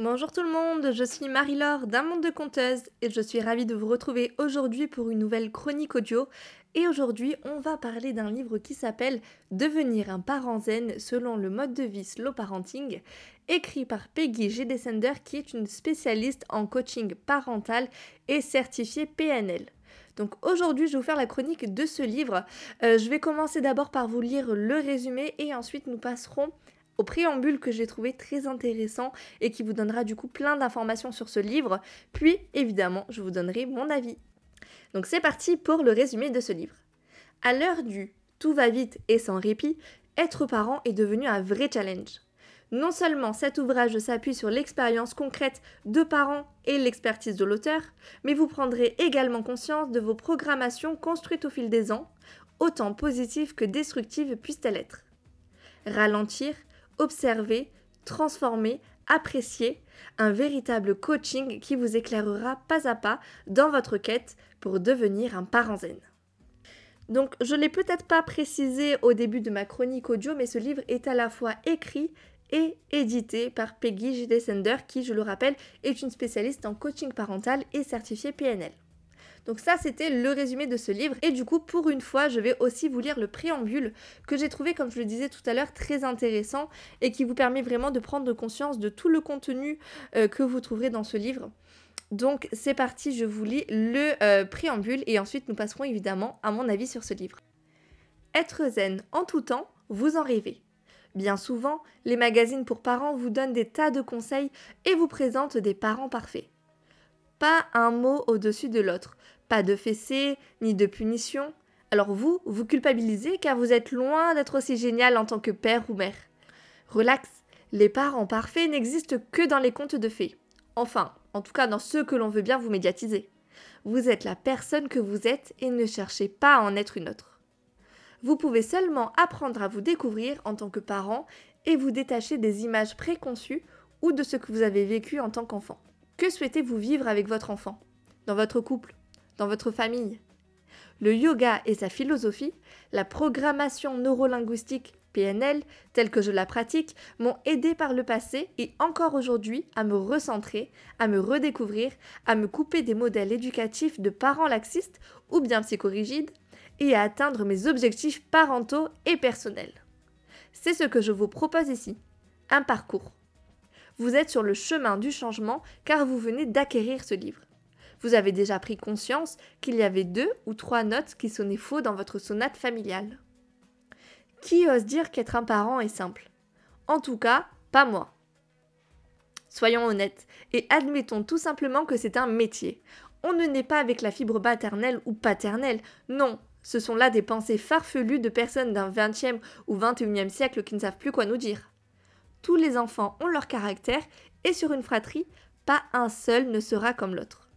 Bonjour tout le monde, je suis Marie-Laure d'un monde de conteuses et je suis ravie de vous retrouver aujourd'hui pour une nouvelle chronique audio. Et aujourd'hui, on va parler d'un livre qui s'appelle Devenir un parent zen selon le mode de vie slow parenting, écrit par Peggy G. Descender qui est une spécialiste en coaching parental et certifiée PNL. Donc aujourd'hui, je vais vous faire la chronique de ce livre. Euh, je vais commencer d'abord par vous lire le résumé et ensuite nous passerons au préambule que j'ai trouvé très intéressant et qui vous donnera du coup plein d'informations sur ce livre. Puis évidemment, je vous donnerai mon avis. Donc c'est parti pour le résumé de ce livre. À l'heure du tout va vite et sans répit, être parent est devenu un vrai challenge. Non seulement cet ouvrage s'appuie sur l'expérience concrète de parents et l'expertise de l'auteur, mais vous prendrez également conscience de vos programmations construites au fil des ans, autant positives que destructives puissent-elles être. Ralentir, observer, transformer, apprécier, un véritable coaching qui vous éclairera pas à pas dans votre quête pour devenir un parent zen. Donc je ne l'ai peut-être pas précisé au début de ma chronique audio, mais ce livre est à la fois écrit et édité par Peggy J. Descender, qui, je le rappelle, est une spécialiste en coaching parental et certifiée PNL. Donc ça, c'était le résumé de ce livre. Et du coup, pour une fois, je vais aussi vous lire le préambule que j'ai trouvé, comme je le disais tout à l'heure, très intéressant et qui vous permet vraiment de prendre conscience de tout le contenu euh, que vous trouverez dans ce livre. Donc c'est parti, je vous lis le euh, préambule et ensuite nous passerons évidemment à mon avis sur ce livre. Être zen en tout temps, vous en rêvez. Bien souvent, les magazines pour parents vous donnent des tas de conseils et vous présentent des parents parfaits. Pas un mot au-dessus de l'autre, pas de fessée, ni de punition. Alors vous, vous culpabilisez car vous êtes loin d'être aussi génial en tant que père ou mère. Relax, les parents parfaits n'existent que dans les contes de fées. Enfin, en tout cas dans ceux que l'on veut bien vous médiatiser. Vous êtes la personne que vous êtes et ne cherchez pas à en être une autre. Vous pouvez seulement apprendre à vous découvrir en tant que parent et vous détacher des images préconçues ou de ce que vous avez vécu en tant qu'enfant. Que souhaitez-vous vivre avec votre enfant? Dans votre couple dans votre famille. Le yoga et sa philosophie, la programmation neurolinguistique PNL, telle que je la pratique, m'ont aidé par le passé et encore aujourd'hui à me recentrer, à me redécouvrir, à me couper des modèles éducatifs de parents laxistes ou bien psychorigides et à atteindre mes objectifs parentaux et personnels. C'est ce que je vous propose ici. Un parcours. Vous êtes sur le chemin du changement car vous venez d'acquérir ce livre vous avez déjà pris conscience qu'il y avait deux ou trois notes qui sonnaient faux dans votre sonate familiale. Qui ose dire qu'être un parent est simple? En tout cas, pas moi. Soyons honnêtes et admettons tout simplement que c'est un métier. On ne naît pas avec la fibre maternelle ou paternelle, non, ce sont là des pensées farfelues de personnes d'un 20e ou 21e siècle qui ne savent plus quoi nous dire. Tous les enfants ont leur caractère et sur une fratrie, pas un seul ne sera comme l'autre.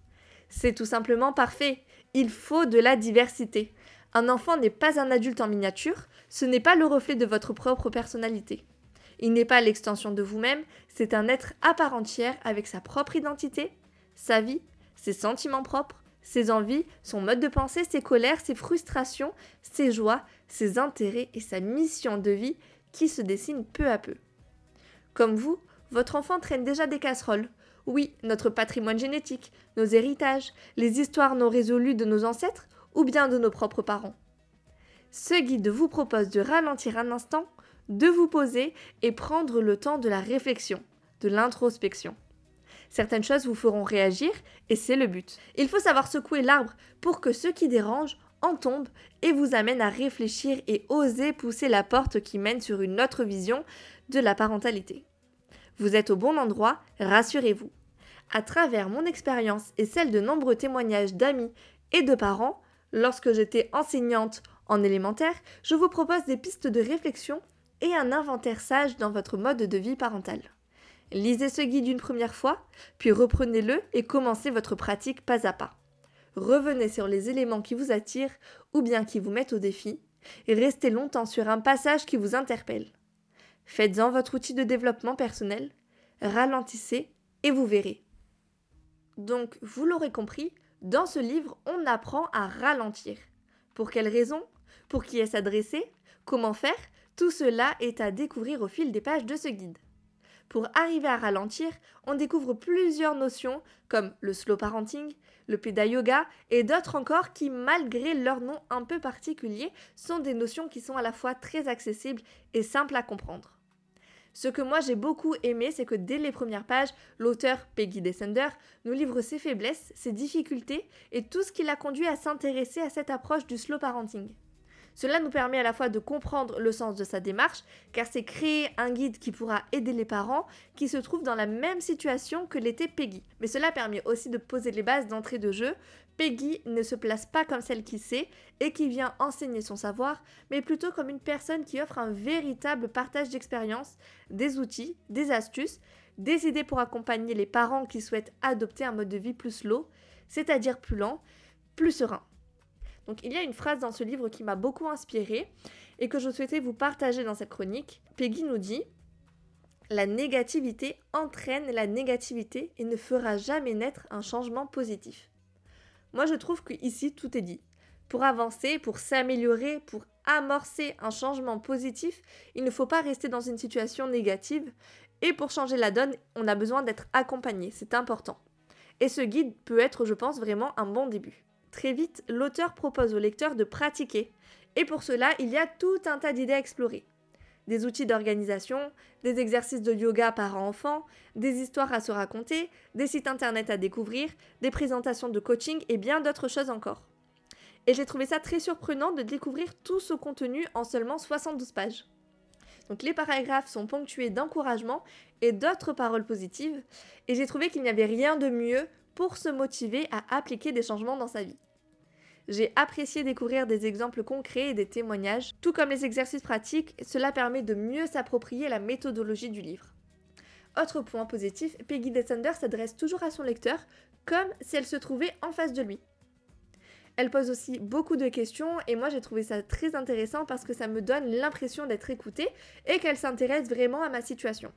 C'est tout simplement parfait. Il faut de la diversité. Un enfant n'est pas un adulte en miniature, ce n'est pas le reflet de votre propre personnalité. Il n'est pas l'extension de vous-même, c'est un être à part entière avec sa propre identité, sa vie, ses sentiments propres, ses envies, son mode de pensée, ses colères, ses frustrations, ses joies, ses intérêts et sa mission de vie qui se dessine peu à peu. Comme vous, votre enfant traîne déjà des casseroles, oui, notre patrimoine génétique, nos héritages, les histoires non résolues de nos ancêtres ou bien de nos propres parents. Ce guide vous propose de ralentir un instant, de vous poser et prendre le temps de la réflexion, de l'introspection. Certaines choses vous feront réagir et c'est le but. Il faut savoir secouer l'arbre pour que ce qui dérange en tombe et vous amène à réfléchir et oser pousser la porte qui mène sur une autre vision de la parentalité. Vous êtes au bon endroit, rassurez-vous. À travers mon expérience et celle de nombreux témoignages d'amis et de parents, lorsque j'étais enseignante en élémentaire, je vous propose des pistes de réflexion et un inventaire sage dans votre mode de vie parental. Lisez ce guide une première fois, puis reprenez-le et commencez votre pratique pas à pas. Revenez sur les éléments qui vous attirent ou bien qui vous mettent au défi, et restez longtemps sur un passage qui vous interpelle. Faites-en votre outil de développement personnel, ralentissez et vous verrez. Donc, vous l'aurez compris, dans ce livre, on apprend à ralentir. Pour quelles raisons Pour qui est-ce adressé? Comment faire? Tout cela est à découvrir au fil des pages de ce guide. Pour arriver à ralentir, on découvre plusieurs notions comme le slow parenting, le péda yoga et d'autres encore qui, malgré leur nom un peu particulier, sont des notions qui sont à la fois très accessibles et simples à comprendre. Ce que moi j'ai beaucoup aimé, c'est que dès les premières pages, l'auteur Peggy Descender nous livre ses faiblesses, ses difficultés et tout ce qui l'a conduit à s'intéresser à cette approche du slow parenting. Cela nous permet à la fois de comprendre le sens de sa démarche, car c'est créer un guide qui pourra aider les parents qui se trouvent dans la même situation que l'était Peggy. Mais cela permet aussi de poser les bases d'entrée de jeu. Peggy ne se place pas comme celle qui sait et qui vient enseigner son savoir, mais plutôt comme une personne qui offre un véritable partage d'expérience, des outils, des astuces, des idées pour accompagner les parents qui souhaitent adopter un mode de vie plus slow, c'est-à-dire plus lent, plus serein. Donc il y a une phrase dans ce livre qui m'a beaucoup inspirée et que je souhaitais vous partager dans cette chronique. Peggy nous dit La négativité entraîne la négativité et ne fera jamais naître un changement positif. Moi je trouve que ici tout est dit. Pour avancer, pour s'améliorer, pour amorcer un changement positif, il ne faut pas rester dans une situation négative. Et pour changer la donne, on a besoin d'être accompagné, c'est important. Et ce guide peut être, je pense, vraiment un bon début. Très vite, l'auteur propose au lecteur de pratiquer. Et pour cela, il y a tout un tas d'idées à explorer. Des outils d'organisation, des exercices de yoga parents-enfants, des histoires à se raconter, des sites internet à découvrir, des présentations de coaching et bien d'autres choses encore. Et j'ai trouvé ça très surprenant de découvrir tout ce contenu en seulement 72 pages. Donc les paragraphes sont ponctués d'encouragement et d'autres paroles positives, et j'ai trouvé qu'il n'y avait rien de mieux pour se motiver à appliquer des changements dans sa vie. J'ai apprécié découvrir des exemples concrets et des témoignages, tout comme les exercices pratiques, cela permet de mieux s'approprier la méthodologie du livre. Autre point positif, Peggy Descender s'adresse toujours à son lecteur comme si elle se trouvait en face de lui. Elle pose aussi beaucoup de questions et moi j'ai trouvé ça très intéressant parce que ça me donne l'impression d'être écoutée et qu'elle s'intéresse vraiment à ma situation.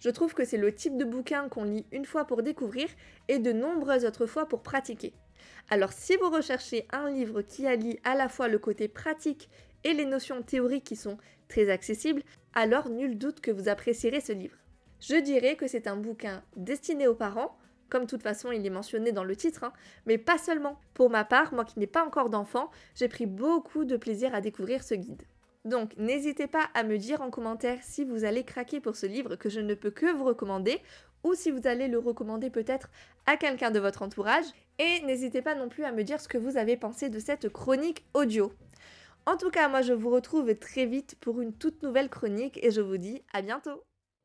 Je trouve que c'est le type de bouquin qu'on lit une fois pour découvrir et de nombreuses autres fois pour pratiquer. Alors si vous recherchez un livre qui allie à la fois le côté pratique et les notions théoriques qui sont très accessibles, alors nul doute que vous apprécierez ce livre. Je dirais que c'est un bouquin destiné aux parents, comme de toute façon il est mentionné dans le titre, hein, mais pas seulement. Pour ma part, moi qui n'ai pas encore d'enfant, j'ai pris beaucoup de plaisir à découvrir ce guide. Donc n'hésitez pas à me dire en commentaire si vous allez craquer pour ce livre que je ne peux que vous recommander ou si vous allez le recommander peut-être à quelqu'un de votre entourage. Et n'hésitez pas non plus à me dire ce que vous avez pensé de cette chronique audio. En tout cas, moi je vous retrouve très vite pour une toute nouvelle chronique et je vous dis à bientôt